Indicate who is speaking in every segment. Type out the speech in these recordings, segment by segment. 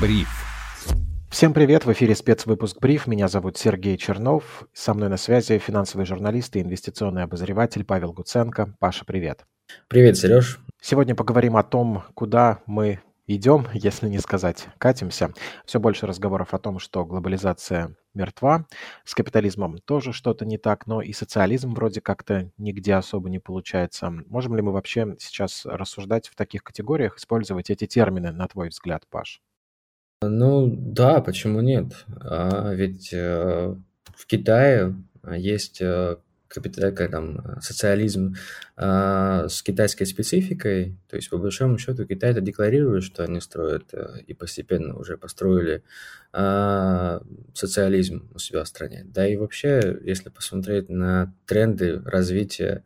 Speaker 1: Бриф. Всем привет, в эфире спецвыпуск «Бриф». Меня зовут Сергей Чернов. Со мной на связи финансовый журналист и инвестиционный обозреватель Павел Гуценко. Паша, привет.
Speaker 2: Привет, Сереж.
Speaker 1: Сегодня поговорим о том, куда мы идем, если не сказать катимся. Все больше разговоров о том, что глобализация мертва, с капитализмом тоже что-то не так, но и социализм вроде как-то нигде особо не получается. Можем ли мы вообще сейчас рассуждать в таких категориях, использовать эти термины, на твой взгляд, Паш?
Speaker 2: Ну да, почему нет? А, ведь э, в Китае есть э, капитал, как там, социализм э, с китайской спецификой. То есть, по большому счету, Китай это декларирует, что они строят э, и постепенно уже построили э, социализм у себя в стране. Да и вообще, если посмотреть на тренды развития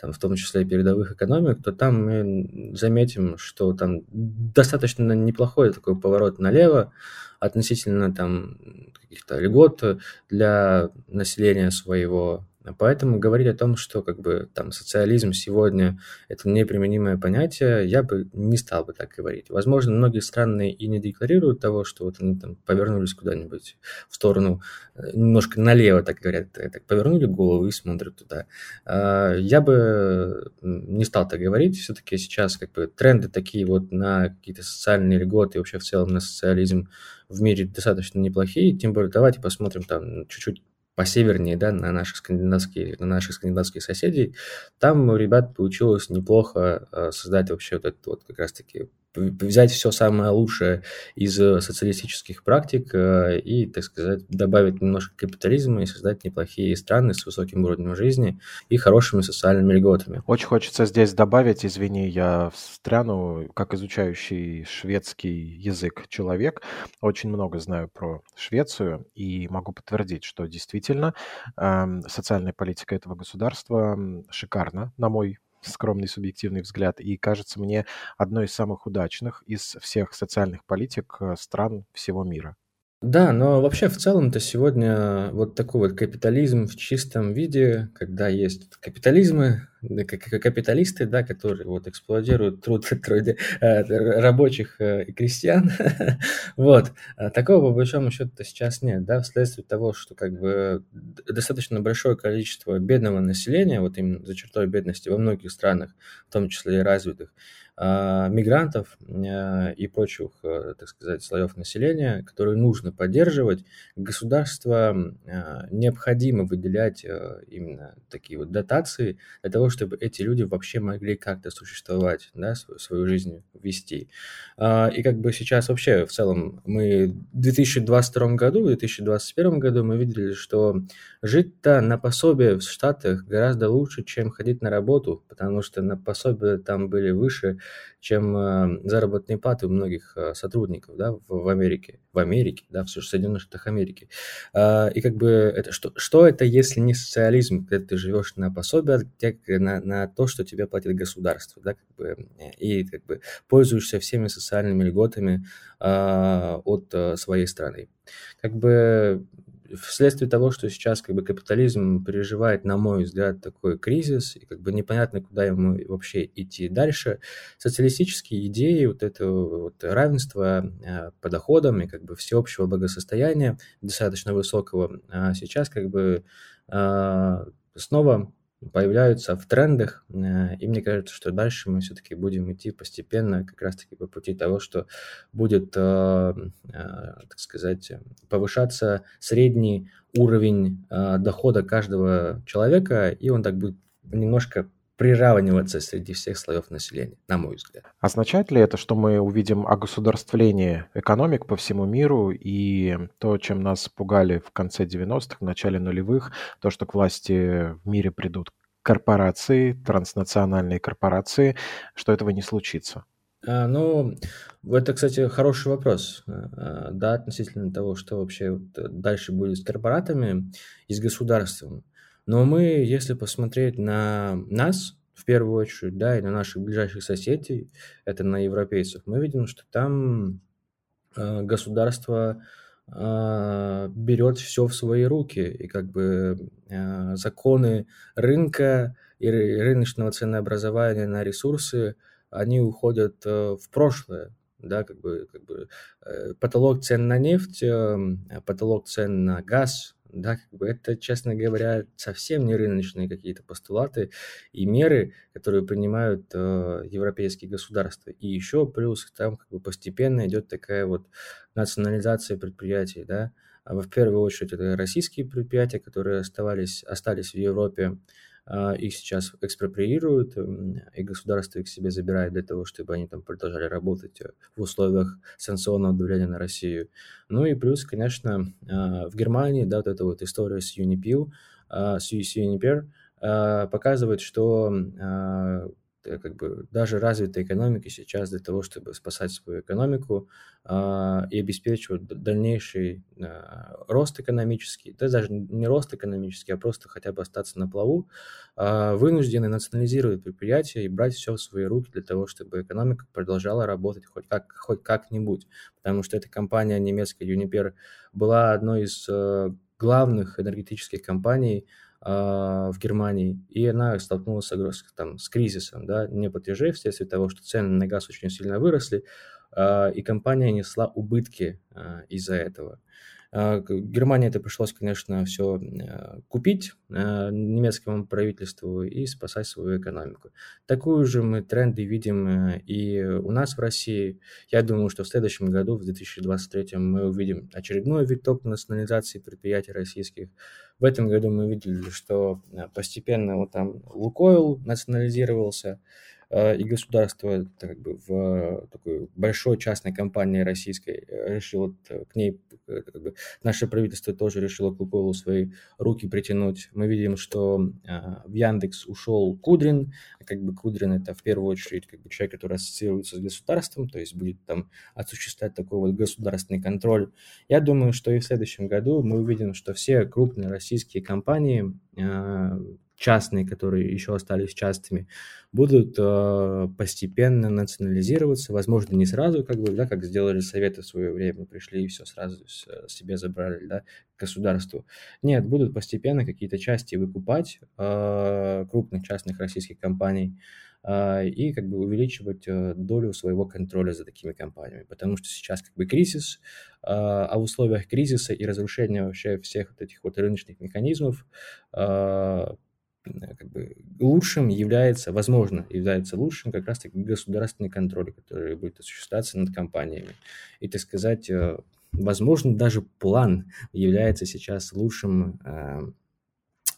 Speaker 2: там, в том числе и передовых экономик, то там мы заметим, что там достаточно неплохой такой поворот налево относительно там каких-то льгот для населения своего, Поэтому говорить о том, что как бы там социализм сегодня это неприменимое понятие, я бы не стал бы так говорить. Возможно, многие страны и не декларируют того, что вот они там повернулись куда-нибудь в сторону, э, немножко налево, так говорят, э, так повернули голову и смотрят туда. А, я бы не стал так говорить. Все-таки сейчас как бы тренды такие вот на какие-то социальные льготы и вообще в целом на социализм в мире достаточно неплохие. Тем более давайте посмотрим там чуть-чуть посевернее, да, на наших скандинавские, на наших скандинавских соседей, там у ребят получилось неплохо э, создать вообще вот этот вот как раз-таки взять все самое лучшее из э, социалистических практик э, и, так сказать, добавить немножко капитализма и создать неплохие страны с высоким уровнем жизни и хорошими социальными льготами.
Speaker 1: Очень хочется здесь добавить, извини, я встряну, как изучающий шведский язык человек, очень много знаю про Швецию и могу подтвердить, что действительно э, социальная политика этого государства шикарна, на мой скромный субъективный взгляд, и кажется мне одной из самых удачных из всех социальных политик э, стран всего мира.
Speaker 2: Да, но вообще в целом-то сегодня вот такой вот капитализм в чистом виде, когда есть капитализмы, капиталисты, да, которые вот эксплуатируют труд, труд э, рабочих э, и крестьян, вот, а такого по большому счету сейчас нет, да, вследствие того, что как бы достаточно большое количество бедного населения, вот именно за чертой бедности во многих странах, в том числе и развитых, мигрантов а, и прочих, э, так сказать, слоев населения, которые нужно поддерживать, государство а, необходимо выделять э, именно такие вот дотации для того, чтобы эти люди вообще могли как-то существовать, да, свою, жизнь вести. И как бы сейчас вообще в целом мы в 2022 году, в 2021 году мы видели, что жить-то на пособие в Штатах гораздо лучше, чем ходить на работу, потому что на пособие там были выше, чем э, заработные платы у многих э, сотрудников да, в, Америке, в Америке, да, в Соединенных Штатах Америки. А, и как бы это что, что это, если не социализм, когда ты живешь на пособие, на, на то, что тебе платит государство, да, как бы, и как бы пользуешься всеми социальными льготами а, от а, своей страны. Как бы вследствие того, что сейчас как бы капитализм переживает, на мой взгляд, такой кризис, и как бы непонятно, куда ему вообще идти дальше, социалистические идеи вот этого вот равенства э, по доходам и как бы всеобщего благосостояния достаточно высокого а сейчас как бы э, снова появляются в трендах, э, и мне кажется, что дальше мы все-таки будем идти постепенно как раз-таки по пути того, что будет, э, э, так сказать, повышаться средний уровень дохода каждого человека, и он так будет немножко приравниваться среди всех слоев населения, на мой взгляд.
Speaker 1: Означает ли это, что мы увидим огосударствление экономик по всему миру и то, чем нас пугали в конце 90-х, в начале нулевых, то, что к власти в мире придут корпорации, транснациональные корпорации, что этого не случится?
Speaker 2: А, ну, это, кстати, хороший вопрос, а, да, относительно того, что вообще дальше будет с корпоратами и с государством. Но мы, если посмотреть на нас, в первую очередь, да, и на наших ближайших соседей, это на европейцев, мы видим, что там э, государство э, берет все в свои руки, и как бы э, законы рынка и рыночного ценообразования на ресурсы, они уходят э, в прошлое. да, как бы, как бы э, потолок цен на нефть, эм, потолок цен на газ, да, как бы это, честно говоря, совсем не рыночные какие-то постулаты и меры, которые принимают э, европейские государства. И еще плюс там как бы постепенно идет такая вот национализация предприятий, да. А в первую очередь это российские предприятия, которые оставались, остались в Европе, их сейчас экспроприируют, и государство их себе забирает для того, чтобы они там продолжали работать э, в условиях санкционного давления на Россию. Ну и плюс, конечно, а, в Германии, да, вот эта вот история с Unipew, а, с Uniper, показывает, что как бы даже развитой экономики сейчас для того, чтобы спасать свою экономику а, и обеспечивать дальнейший а, рост экономический, да даже не рост экономический, а просто хотя бы остаться на плаву, а, вынуждены национализировать предприятия и брать все в свои руки для того, чтобы экономика продолжала работать хоть, как, хоть как-нибудь. Потому что эта компания немецкая Uniper была одной из э, главных энергетических компаний, в Германии, и она столкнулась там, с кризисом, да, неплатежей вследствие того, что цены на газ очень сильно выросли, а, и компания несла убытки а, из-за этого. А, Германии это пришлось, конечно, все э, купить э, немецкому правительству и спасать свою экономику. Такую же мы тренды видим э, и у нас в России. Я думаю, что в следующем году, в 2023, мы увидим очередной виток национализации предприятий российских. В этом году мы видели, что постепенно вот там Лукойл национализировался, и государство как бы в такой большой частной компании российской э, решило к ней, э, как бы, наше правительство тоже решило к Лукойлу свои руки притянуть. Мы видим, что в Яндекс ушел Кудрин, как бы Кудрин это в первую очередь как бы человек, который ассоциируется с государством, то есть будет там осуществлять такой вот государственный контроль. Я думаю, что и в следующем году мы увидим, что все крупные российские компании частные, которые еще остались частными, будут э, постепенно национализироваться, возможно, не сразу, как бы, да, как сделали Советы в свое время, пришли и все сразу себе забрали, да, государству. Нет, будут постепенно какие-то части выкупать э, крупных частных российских компаний, э, и как бы увеличивать э, долю своего контроля за такими компаниями, потому что сейчас как бы кризис, э, а в условиях кризиса и разрушения вообще всех вот этих вот рыночных механизмов Э, как бы лучшим является, возможно, является лучшим как раз-таки государственный контроль, который будет осуществляться над компаниями. И, так сказать, э, возможно, даже план является сейчас лучшим э,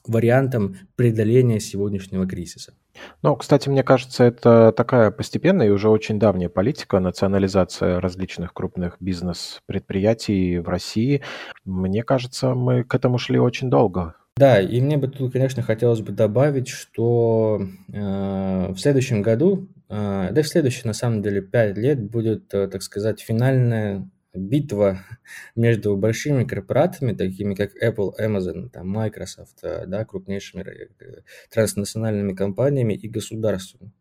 Speaker 2: вариантом преодоления сегодняшнего кризиса.
Speaker 1: Ну, кстати, мне кажется, это такая постепенная и уже очень давняя политика, национализация различных крупных бизнес-предприятий в России. Мне кажется, мы к этому шли очень долго.
Speaker 2: Да, и мне бы тут, конечно, хотелось бы добавить, что э, в следующем году, э, да и в следующие, на самом деле, пять лет будет, э, так сказать, финальная битва между большими корпоратами, такими как Apple, Amazon, там, Microsoft, э, да, крупнейшими э, транснациональными компаниями и государством.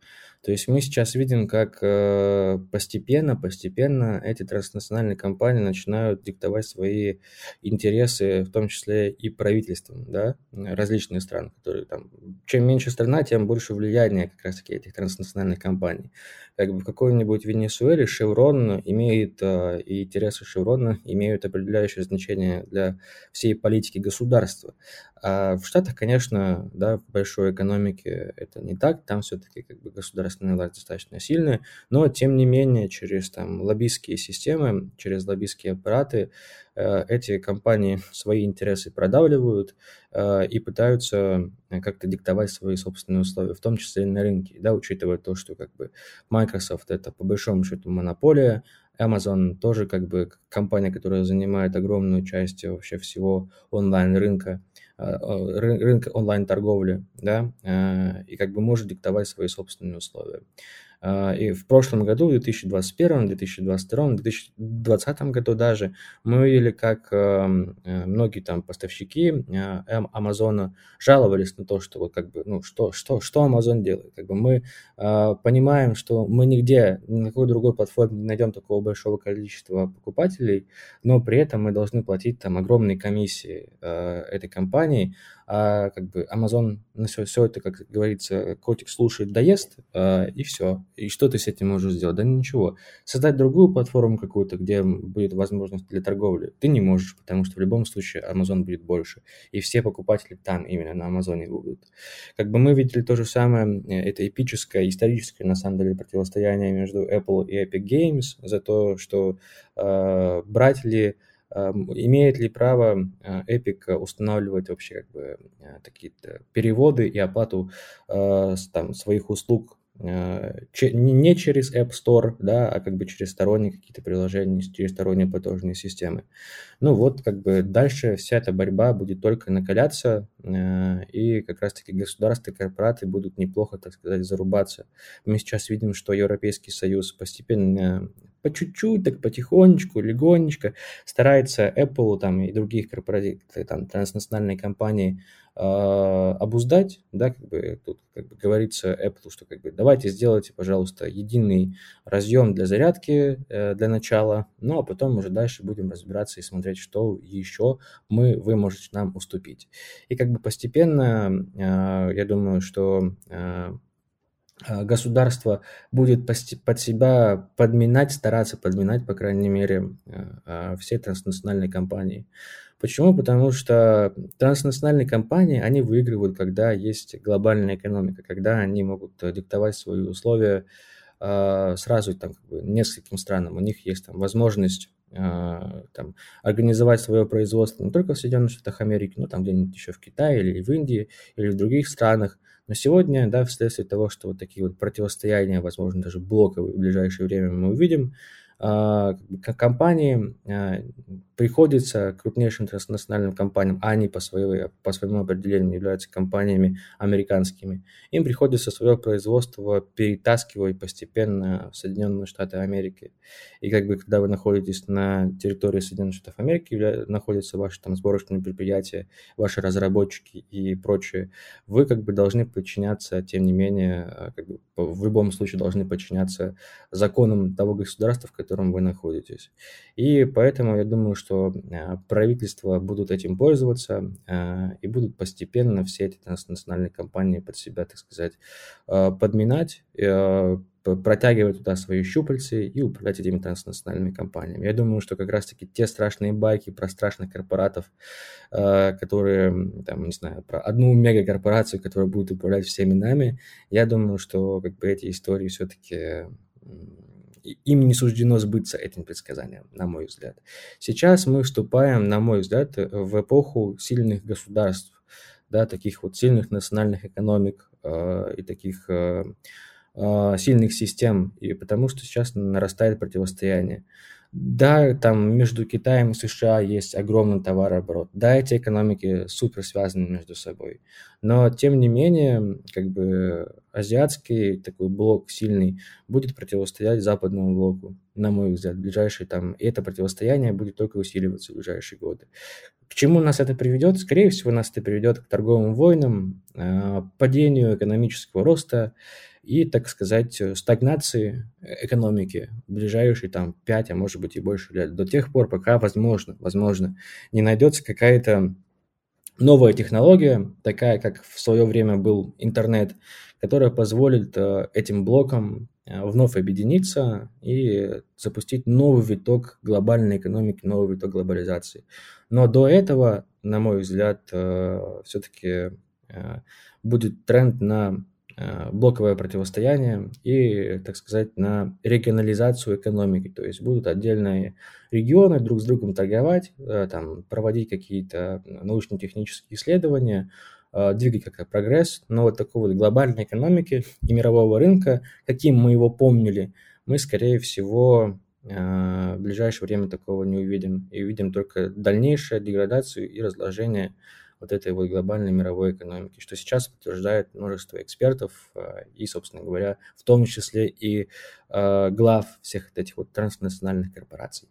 Speaker 2: То есть мы сейчас видим, как э, постепенно, постепенно эти транснациональные компании начинают диктовать свои интересы, в том числе и правительством, да, различные страны, которые там, чем меньше страна, тем больше влияния как раз-таки этих транснациональных компаний. Как бы в какой-нибудь Венесуэле Шеврон имеет, э, и интересы Шеврона имеют определяющее значение для всей политики государства. А в Штатах, конечно, да, в большой экономике это не так, там все-таки как бы государственная власть достаточно сильная, но тем не менее через там лоббистские системы, через лоббистские аппараты э, эти компании свои интересы продавливают э, и пытаются как-то диктовать свои собственные условия, в том числе и на рынке, да, учитывая то, что как бы Microsoft это по большому счету монополия, Amazon тоже как бы компания, которая занимает огромную часть вообще всего онлайн-рынка, рынка онлайн-торговли, да, а, и как бы может диктовать свои собственные условия. А, и в прошлом году, в 2021, 2022, 2020 году даже, мы видели, как э, многие там поставщики Амазона жаловались на то, что вот как бы, ну, что, что, что Amazon делает. Как бы мы а, понимаем, что мы нигде, ни на какой другой платформе не найдем такого большого количества покупателей, но при этом мы должны платить там огромные комиссии э, этой компании, а как бы Amazon на все, все это, как говорится, котик слушает, доест, а, и все. И что ты с этим можешь сделать? Да ничего. Создать другую платформу какую-то, где будет возможность для торговли, ты не можешь, потому что в любом случае Amazon будет больше. И все покупатели там именно на Амазоне будут. Как бы мы видели то же самое, э, это эпическое, историческое, на самом деле, противостояние между Apple и Epic Games за то, что э, брать ли имеет ли право а, Epic устанавливать вообще как бы а, такие переводы и оплату а, там, своих услуг не через App Store, да, а как бы через сторонние какие-то приложения, через сторонние платежные системы. Ну вот, как бы дальше вся эта борьба будет только накаляться, и как раз-таки государства и корпораты будут неплохо, так сказать, зарубаться. Мы сейчас видим, что Европейский Союз постепенно по чуть-чуть, так потихонечку, легонечко старается Apple там, и других корпоративных, там, транснациональные компании э, обуздать, да, как бы тут как бы говорится Apple, что как бы давайте сделайте, пожалуйста, единый разъем для зарядки э, для начала, ну а потом уже дальше будем разбираться и смотреть, что еще мы, вы можете нам уступить. И как бы постепенно, э, я думаю, что э, государство будет под себя подминать, стараться подминать, по крайней мере, э, э, все транснациональные компании. Почему? Потому что транснациональные компании, они выигрывают, когда есть глобальная экономика, когда они могут диктовать свои условия сразу там, как бы, нескольким странам. У них есть там возможность там, организовать свое производство не только в Соединенных Штатах Америки, но там где-нибудь еще в Китае или в Индии или в других странах – но сегодня, да, вследствие того, что вот такие вот противостояния, возможно, даже блоковые в ближайшее время мы увидим, компании а, приходится крупнейшим транснациональным компаниям, а они по, своей, по своему определению являются компаниями американскими, им приходится свое производство перетаскивать постепенно в Соединенные Штаты Америки. И как бы когда вы находитесь на территории Соединенных Штатов Америки, находятся ваши там сборочные предприятия, ваши разработчики и прочее, вы как бы должны подчиняться, тем не менее, а, как бы в любом случае должны подчиняться законам того государства, в котором вы находитесь. И поэтому я думаю, что а, правительства будут этим пользоваться а, и будут постепенно все эти транснациональные компании под себя, так сказать, а, подминать, протягивать туда свои щупальцы и управлять этими транснациональными компаниями. Я думаю, что как раз-таки те страшные байки про страшных корпоратов, которые, там, не знаю, про одну мегакорпорацию, которая будет управлять всеми нами, я думаю, что как бы эти истории все-таки им не суждено сбыться этим предсказанием, на мой взгляд. Сейчас мы вступаем, на мой взгляд, в эпоху сильных государств, да, таких вот сильных национальных экономик э, и таких э, э, сильных систем, и потому что сейчас нарастает противостояние. Да, там между Китаем и США есть огромный товарооборот. Да, эти экономики супер связаны между собой. Но, тем не менее, как бы азиатский такой блок сильный будет противостоять западному блоку, на мой взгляд, в ближайшие там. И это противостояние будет только усиливаться в ближайшие годы. К чему нас это приведет? Скорее всего, нас это приведет к торговым войнам, а, падению экономического роста и, так сказать, э, стагнации экономики в ближайшие там 5, а может быть и больше лет, до тех пор, пока, возможно, возможно, не найдется какая-то новая технология, такая, как в свое время был интернет, которая позволит э, этим блокам э, вновь объединиться и запустить новый виток глобальной экономики, новый виток глобализации. Но до этого, на мой взгляд, все-таки будет тренд на блоковое противостояние и, так сказать, на регионализацию экономики. То есть будут отдельные регионы друг с другом торговать, э, там, проводить какие-то научно-технические исследования, э, двигать как-то прогресс, но вот такой вот глобальной экономики и мирового рынка, каким мы его помнили, мы, скорее всего, в ближайшее время такого не увидим. И увидим только дальнейшую деградацию и разложение вот этой вот глобальной мировой экономики, что сейчас подтверждает множество экспертов э, и, собственно говоря, в том числе и э, глав всех этих вот транснациональных корпораций.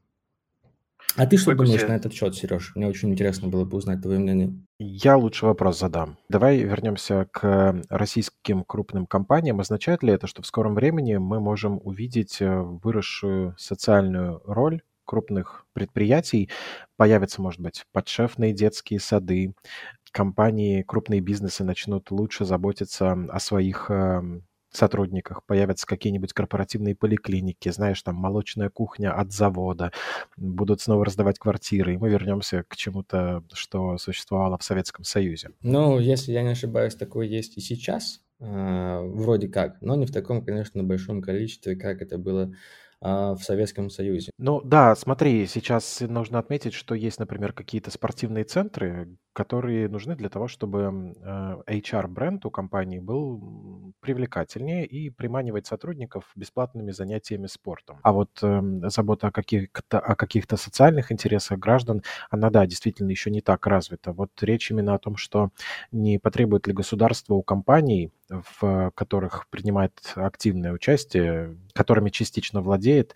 Speaker 2: А ты что думаешь на этот счет, Сереж? Мне очень интересно было бы узнать твое мнение.
Speaker 1: Я лучше вопрос задам. Давай вернемся к российским крупным компаниям. Означает ли это, что в скором времени мы можем увидеть э, выросшую социальную роль крупных предприятий. Появятся, может быть, подшефные детские сады компании, крупные бизнесы начнут лучше заботиться о своих эм, сотрудниках, появятся какие-нибудь корпоративные поликлиники, знаешь, там молочная кухня от завода, будут снова раздавать квартиры, и мы вернемся к чему-то, что существовало в Советском Союзе.
Speaker 2: Ну, если я не ошибаюсь, такое есть и сейчас, э, вроде как, но не в таком, конечно, большом количестве, как это было а, в Советском Союзе.
Speaker 1: Ну да, смотри, сейчас нужно отметить, что есть, например, какие-то спортивные центры, которые нужны для того, чтобы HR-бренд э, у компании был привлекательнее и приманивать сотрудников бесплатными занятиями спортом. А вот э, забота о каких-то, о каких-то социальных интересах граждан, она, да, действительно еще не так развита. Вот речь именно о том, что не потребует ли государство у компаний, в которых принимает активное участие, которыми частично владеет,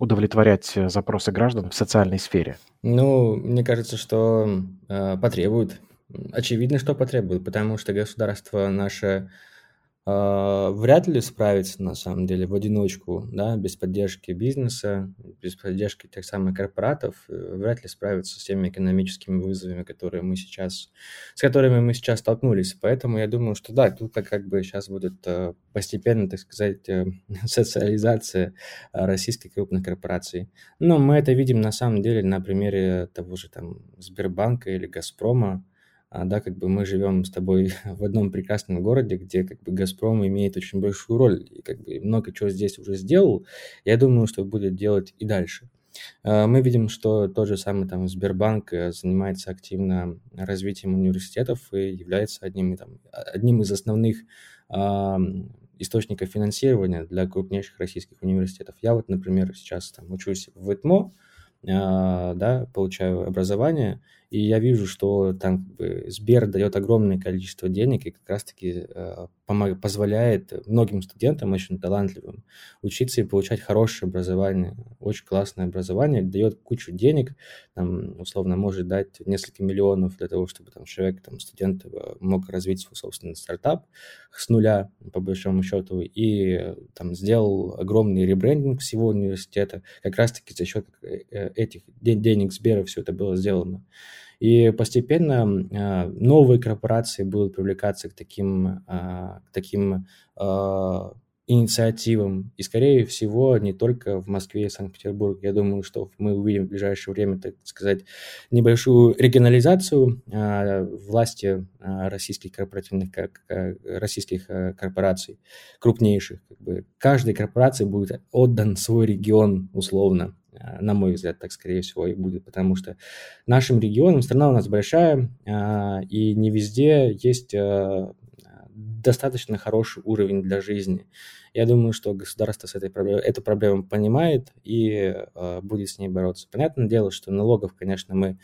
Speaker 1: удовлетворять э, запросы граждан в социальной сфере?
Speaker 2: Ну, мне кажется, что э, потребует. Очевидно, что потребует, потому что государство наше вряд ли справится, на самом деле, в одиночку, да, без поддержки бизнеса, без поддержки тех самых корпоратов, э, вряд ли справится с теми экономическими вызовами, которые мы сейчас, с которыми мы сейчас столкнулись. Поэтому я думаю, что да, тут как бы сейчас будет э, постепенно, так сказать, э, социализация российской крупной корпорации. Но мы это видим на самом деле на примере того же там Сбербанка или Газпрома, а, да, как бы мы живем с тобой в одном прекрасном городе, где как бы «Газпром» имеет очень большую роль и как бы много чего здесь уже сделал, я думаю, что будет делать и дальше. А, мы видим, что тот же самый там Сбербанк э, занимается активно развитием университетов и является одним, там, одним из основных э, источников финансирования для крупнейших российских университетов. Я вот, например, сейчас там учусь в ИТМО, а, да, получаю образование, и я вижу, что там как бы Сбер дает огромное количество денег и как раз-таки э, позволяет многим студентам, очень талантливым, учиться и получать хорошее образование, очень классное образование, дает кучу денег, там, условно, может дать несколько миллионов для того, чтобы там человек, там, студент э, мог развить свой собственный стартап с нуля, по большому счету, и там сделал огромный ребрендинг всего университета, как раз-таки за счет э, этих денег Сбера все это было сделано. И постепенно а, новые корпорации будут привлекаться к таким, а, к таким а, инициативам. И, скорее всего, не только в Москве и Санкт-Петербурге. Я думаю, что мы увидим в ближайшее время, так сказать, небольшую регионализацию власти российских корпоративных, как, российских корпораций, крупнейших. Как бы. Каждой корпорации будет отдан свой регион условно. А, на мой взгляд, так скорее всего и будет, потому что нашим регионам, страна у нас большая, а, и не везде есть а, достаточно хороший уровень для жизни. Я думаю, что государство с этой проблемой, эту проблему понимает и будет с ней бороться. Понятное дело, что налогов, конечно, мы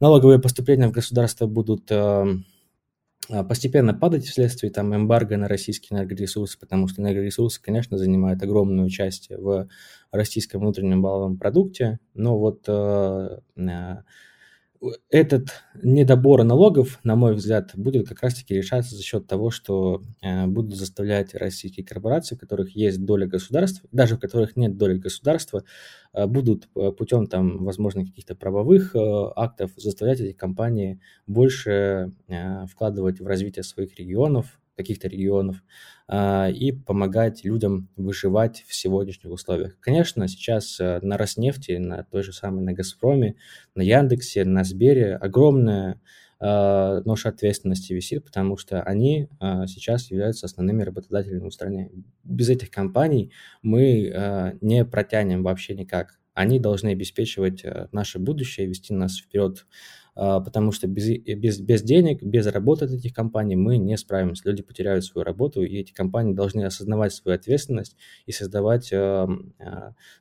Speaker 2: налоговые поступления в государство будут постепенно падать вследствие там эмбарго на российские энергоресурсы, потому что энергоресурсы, конечно, занимают огромную часть в российском внутреннем валовом продукте, но вот э, этот недобор налогов, на мой взгляд, будет как раз-таки решаться за счет того, что э, будут заставлять российские корпорации, у которых есть доля государства, даже у которых нет доли государства, э, будут э, путем там, возможно, каких-то правовых э, актов заставлять эти компании больше э, вкладывать в развитие своих регионов, каких-то регионов а, и помогать людям выживать в сегодняшних условиях. Конечно, сейчас э, на Роснефти, на той же самой, на Газпроме, на Яндексе, на Сбере огромная а, ноша ответственности висит, потому что они а, сейчас являются основными работодателями в стране. Без этих компаний мы не протянем вообще никак. Они должны обеспечивать э, наше будущее, вести нас вперед потому что без, без, без денег, без работы от этих компаний мы не справимся. Люди потеряют свою работу, и эти компании должны осознавать свою ответственность и создавать а,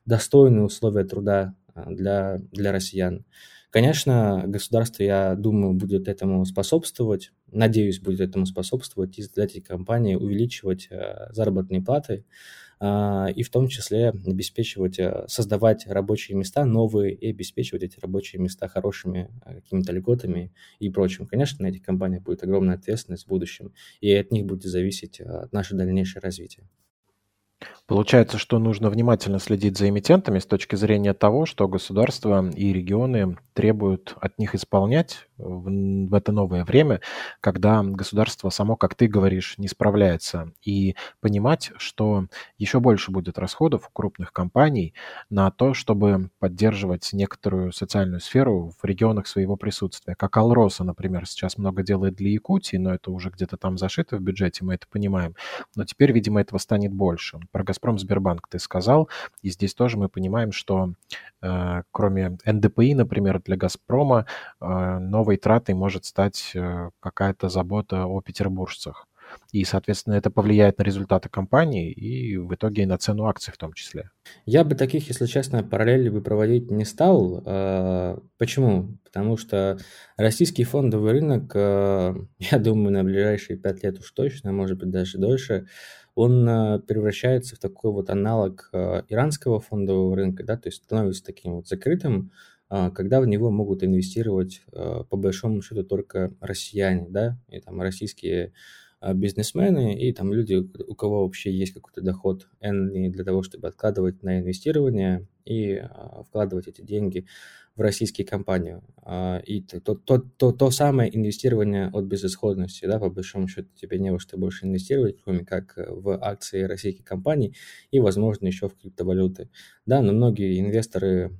Speaker 2: достойные условия труда а, для, для россиян. Конечно, государство, я думаю, будет этому способствовать, надеюсь, будет этому способствовать и заставлять эти компании увеличивать заработные платы, а, и в том числе обеспечивать, э, создавать рабочие места новые и обеспечивать эти рабочие места хорошими э, какими-то льготами и прочим. Конечно, на этих компаниях будет огромная ответственность в будущем, и от них будет зависеть э, наше дальнейшее развитие.
Speaker 1: Получается, что нужно внимательно следить за эмитентами с точки зрения того, что государство и регионы требуют от них исполнять, в, в это новое время, когда государство само, как ты говоришь, не справляется. И понимать, что еще больше будет расходов у крупных компаний на то, чтобы поддерживать некоторую социальную сферу в регионах своего присутствия. Как Алроса, например, сейчас много делает для Якутии, но это уже где-то там зашито в бюджете, мы это понимаем. Но теперь, видимо, этого станет больше. Про «Газпром» Сбербанк ты сказал, и здесь тоже мы понимаем, что э, кроме НДПИ, например, для «Газпрома» э, новой тратой может стать э, какая-то забота о петербуржцах. И, соответственно, это повлияет на результаты компании и в итоге и на цену акций в том числе.
Speaker 2: Я бы таких, если честно, параллели бы проводить не стал. А, почему? Потому что российский фондовый рынок, а, я думаю, на ближайшие пять лет уж точно, может быть, даже дольше, он превращается в такой вот аналог иранского фондового рынка, да, то есть становится таким вот закрытым, когда в него могут инвестировать по большому счету только россияне, да, и там российские а, бизнесмены и там люди, у кого вообще есть какой-то доход N для того, чтобы откладывать на инвестирование и а, вкладывать эти деньги в российские компании. А, и то, то, то, то самое инвестирование от безысходности, да, по большому счету тебе не во что больше инвестировать, кроме как в акции российских компаний и, возможно, еще в криптовалюты. Да, но многие инвесторы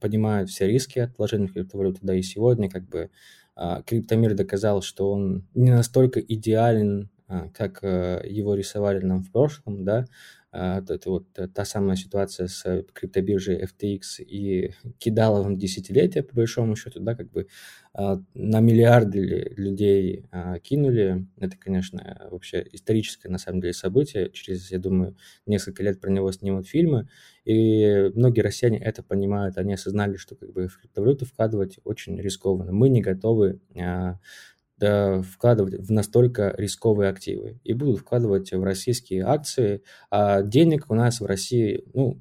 Speaker 2: понимают все риски от криптовалюты, да, и сегодня как бы а, криптомир доказал, что он не настолько идеален, как э, его рисовали нам в прошлом, да, а, это вот та самая ситуация с криптобиржей FTX и Кидаловым десятилетия, по большому счету, да, как бы а, на миллиарды людей а, кинули. Это, конечно, вообще историческое, на самом деле, событие. Через, я думаю, несколько лет про него снимут фильмы. И многие россияне это понимают. Они осознали, что как бы в криптовалюту вкладывать очень рискованно. Мы не готовы да, вкладывать в настолько рисковые активы и будут вкладывать в российские акции, а денег у нас в России, ну,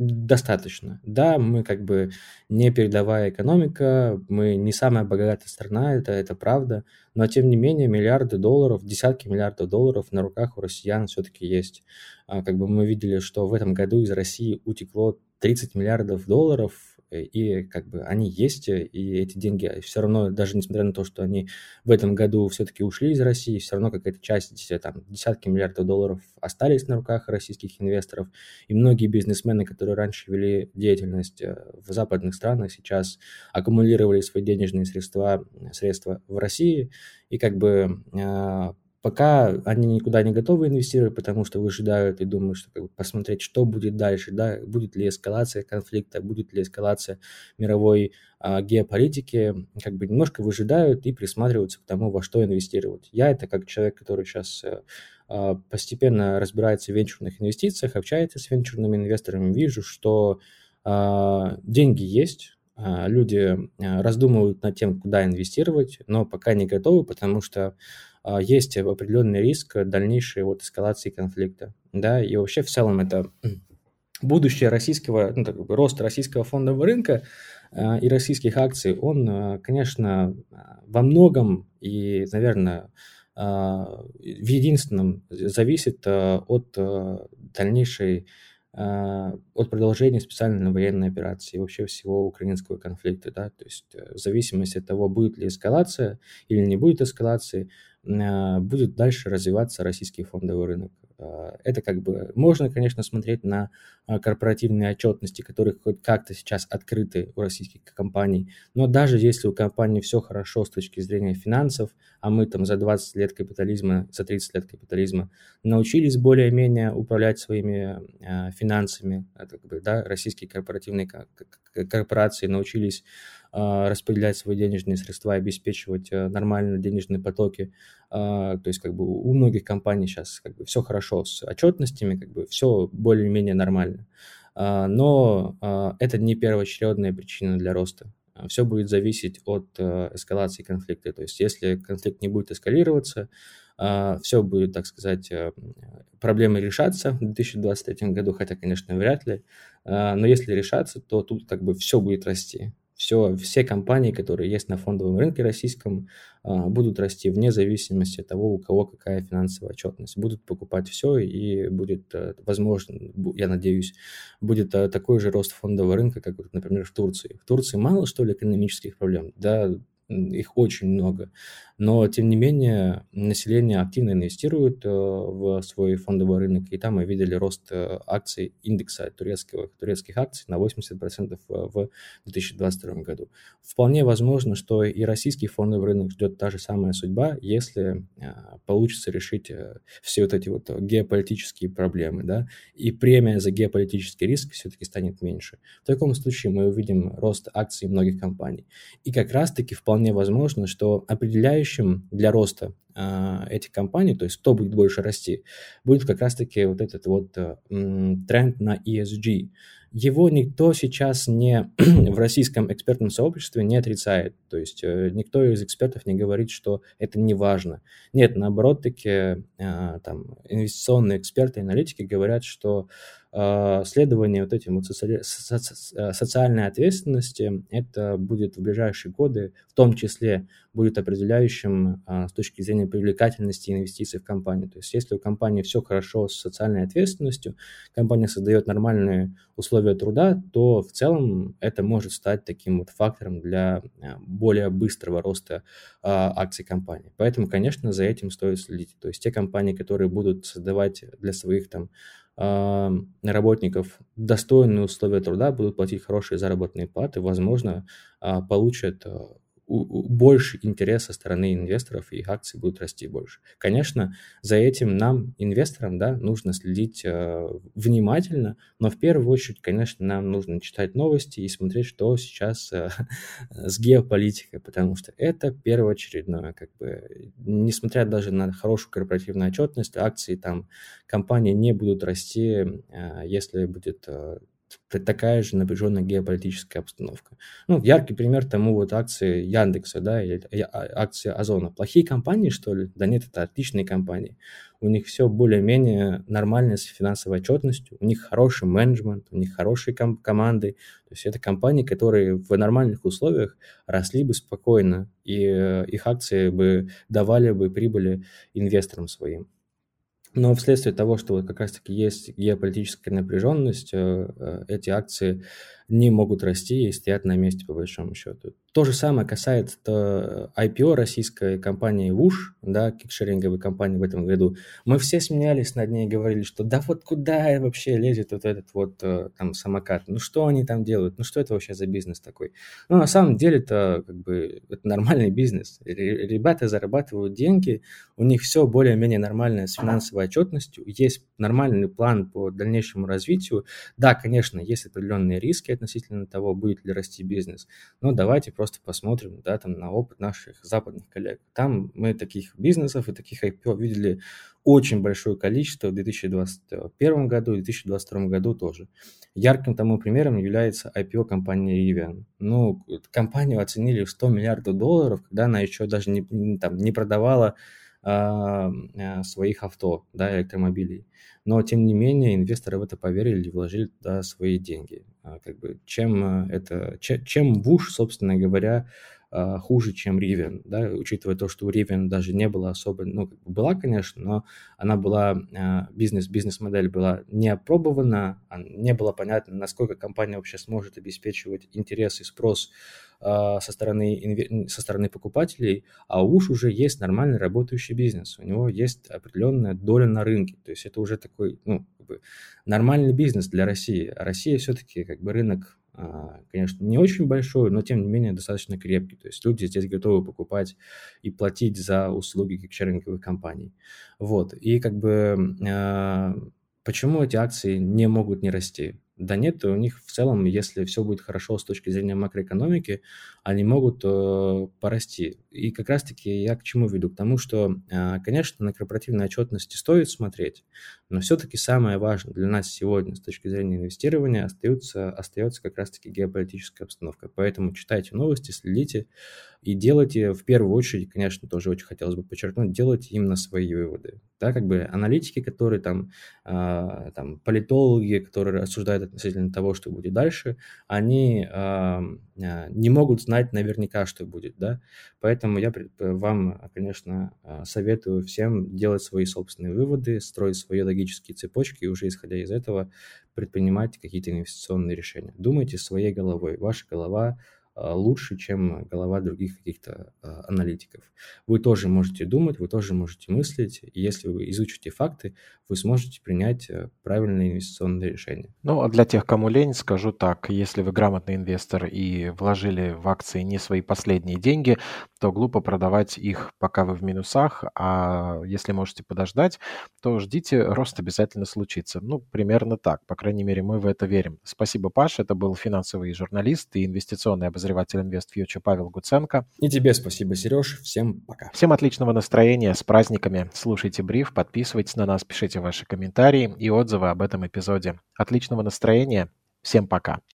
Speaker 2: достаточно. Да, мы как бы не передовая экономика, мы не самая богатая страна, это, это правда, но тем не менее миллиарды долларов, десятки миллиардов долларов на руках у россиян все-таки есть. А, как бы мы видели, что в этом году из России утекло 30 миллиардов долларов и как бы они есть, э, и эти деньги все равно, даже несмотря на то, что они в этом году все-таки ушли из России, все равно какая-то часть, там, десятки миллиардов долларов остались на руках российских инвесторов, и многие бизнесмены, которые раньше вели деятельность э, в западных странах, сейчас аккумулировали свои денежные средства, средства в России, и как бы Пока они никуда не готовы инвестировать, потому что выжидают и думают, что как бы, посмотреть, что будет дальше, да, будет ли эскалация конфликта, будет ли эскалация мировой а, геополитики, как бы немножко выжидают и присматриваются к тому, во что инвестировать. Я это как человек, который сейчас э, а, постепенно разбирается в венчурных инвестициях, общается с венчурными инвесторами, вижу, что а, деньги есть, а, люди а, раздумывают над тем, куда инвестировать, но пока не готовы, потому что есть определенный риск дальнейшей вот эскалации конфликта, да, и вообще в целом это будущее российского, ну, так, рост российского фондового рынка э, и российских акций, он, э, конечно, во многом и, наверное, э, в единственном зависит э, от э, дальнейшей а, от продолжения специальной военной операции и вообще всего украинского конфликта, да, то есть э, в зависимости от того, будет ли эскалация или не будет эскалации, а, будет дальше развиваться российский фондовый рынок. А, это как бы можно, конечно, смотреть на а, корпоративные отчетности, которые хоть как-то сейчас открыты у российских компаний, но даже если у компании все хорошо с точки зрения финансов, а мы там за 20 лет капитализма, за 30 лет капитализма научились более-менее управлять своими финансами, как бы, да, российские корпоративные корпорации научились а, распределять свои денежные средства, обеспечивать э, нормальные денежные потоки. А, то есть как бы у многих компаний сейчас как бы все хорошо с отчетностями, как бы все более-менее нормально. А, но это не первоочередная причина для роста. Все будет зависеть от э, эскалации конфликта. То есть если конфликт не будет эскалироваться, все будет, так сказать, э, проблемы решаться в 2023 году, хотя, конечно, вряд ли. Но если решаться, то тут как бы все будет расти Все, все компании, которые есть на фондовом рынке российском, а, будут расти вне зависимости от того, у кого какая финансовая отчетность. Будут покупать все и будет, э, возможно, я надеюсь, будет э, такой же рост фондового рынка, как, например, в Турции. В Турции мало, что ли, экономических проблем? Да, их очень много. Но, тем не менее, население активно инвестирует э, в свой фондовый рынок, и там мы видели рост э, акций индекса турецких, турецких акций на 80% в 2022 году. Вполне возможно, что и российский фондовый рынок ждет та же самая судьба, если э, получится решить все вот эти вот геополитические проблемы, да, и премия за геополитический риск все-таки станет меньше. В таком случае мы увидим рост акций многих компаний. И как раз-таки вполне возможно, что определяющий будущем для роста э, этих компаний, то есть кто будет больше расти, будет как раз-таки вот этот вот э, тренд на ESG. Его никто сейчас не в российском экспертном сообществе не отрицает. То есть э, никто из экспертов не говорит, что это не важно. Нет, наоборот, таки э, там инвестиционные эксперты, аналитики говорят, что следование вот этим вот соци... социальной ответственности, это будет в ближайшие годы, в том числе будет определяющим с точки зрения привлекательности инвестиций в компанию. То есть если у компании все хорошо с социальной ответственностью, компания создает нормальные условия труда, то в целом это может стать таким вот фактором для э, более быстрого роста а, акций компании. Поэтому, конечно, за этим стоит следить. То есть те компании, которые будут создавать для своих там а, работников достойные условия труда, будут платить хорошие заработные платы, возможно, а, получат э, больше интерес со стороны инвесторов, и акции будут расти больше. Конечно, за этим нам, инвесторам, да, нужно следить э, внимательно, но в первую очередь, конечно, нам нужно читать новости и смотреть, что сейчас э, с геополитикой, потому что это первоочередное, как бы, несмотря даже на хорошую корпоративную отчетность, акции там компании не будут расти, э, если будет э, такая же напряженная геополитическая обстановка. Ну, яркий пример тому вот акции Яндекса, да, или а, акции Озона. Плохие компании, что ли? Да нет, это отличные компании. У них все более-менее нормально с финансовой отчетностью, у них хороший менеджмент, у них хорошие ком- команды. То есть это компании, которые в нормальных условиях росли бы спокойно, и э, их акции бы давали бы прибыли инвесторам своим. Но вследствие того, что вот как раз-таки есть геополитическая напряженность, э, э, эти акции не могут расти и стоят на месте по большому счету. То же самое касается IPO российской компании ВУШ, да, кикшеринговой компании в этом году. Мы все смеялись над ней и говорили, что да вот куда вообще лезет вот этот вот э, там самокат, ну что они там делают, ну что это вообще за бизнес такой. Ну на самом деле это как бы это нормальный бизнес. Ребята зарабатывают деньги, у них все более-менее нормально с финансовой отчетностью, есть нормальный план по дальнейшему развитию. Да, конечно, есть определенные риски относительно того, будет ли расти бизнес, но давайте просто посмотрим да, там, на опыт наших западных коллег. Там мы таких бизнесов и таких IPO видели очень большое количество в 2021 году и 2022 году тоже. Ярким тому примером является IPO компании Rivian. Ну, компанию оценили в 100 миллиардов долларов, когда она еще даже не, там, не продавала своих авто, да, электромобилей. Но, тем не менее, инвесторы в это поверили и вложили туда свои деньги. А, как бы, чем, а, это, чем, чем ВУШ, собственно говоря, а, хуже, чем Rivian, да, учитывая то, что у Rivian даже не было особо, ну, была, конечно, но она была, бизнес, бизнес-модель была не опробована, не было понятно, насколько компания вообще сможет обеспечивать интерес и спрос со стороны, со стороны покупателей, а УШ уже есть нормальный работающий бизнес, у него есть определенная доля на рынке, то есть это уже такой, ну, как бы нормальный бизнес для России. А Россия все-таки как бы рынок а, конечно, не очень большой, но тем не менее достаточно крепкий. То есть люди здесь готовы покупать и платить за услуги кикшеринговых компаний. Вот. И как бы а, почему эти акции не могут не расти? Да нет, у них в целом, если все будет хорошо с точки зрения макроэкономики, они могут э, порасти. И как раз-таки я к чему веду? К тому, что, э, конечно, на корпоративной отчетности стоит смотреть, но все-таки самое важное для нас сегодня с точки зрения инвестирования остается, остается как раз-таки геополитическая обстановка. Поэтому читайте новости, следите, И делайте, в первую очередь, конечно, тоже очень хотелось бы подчеркнуть, делайте именно свои выводы. Да, как бы аналитики, которые там, э, там политологи, которые рассуждают относительно того, что будет дальше, они э, не могут знать наверняка, что будет, да. Поэтому я вам, конечно, советую всем делать свои собственные выводы, строить свои логические цепочки и уже исходя из этого предпринимать какие-то инвестиционные решения. Думайте своей головой. Ваша голова а, лучше, чем голова других каких-то а, аналитиков. Вы тоже можете думать, вы тоже можете мыслить, и если вы изучите факты, вы сможете принять э, правильные инвестиционные решения.
Speaker 1: Ну, а для тех, кому лень, скажу так, если вы грамотный инвестор и вложили в акции не свои последние деньги, то глупо продавать их, пока вы в минусах, а если можете подождать, то ждите, рост обязательно случится. Ну, примерно так, по крайней мере, мы в это верим. Спасибо, Паш, это был финансовый журналист и инвестиционный обозреватель InvestFuture Павел Гуценко.
Speaker 2: И тебе спасибо, Сереж, всем пока.
Speaker 1: Всем отличного настроения, с праздниками, слушайте бриф, подписывайтесь на нас, пишите ваши комментарии и отзывы об этом эпизоде. Отличного настроения, всем пока.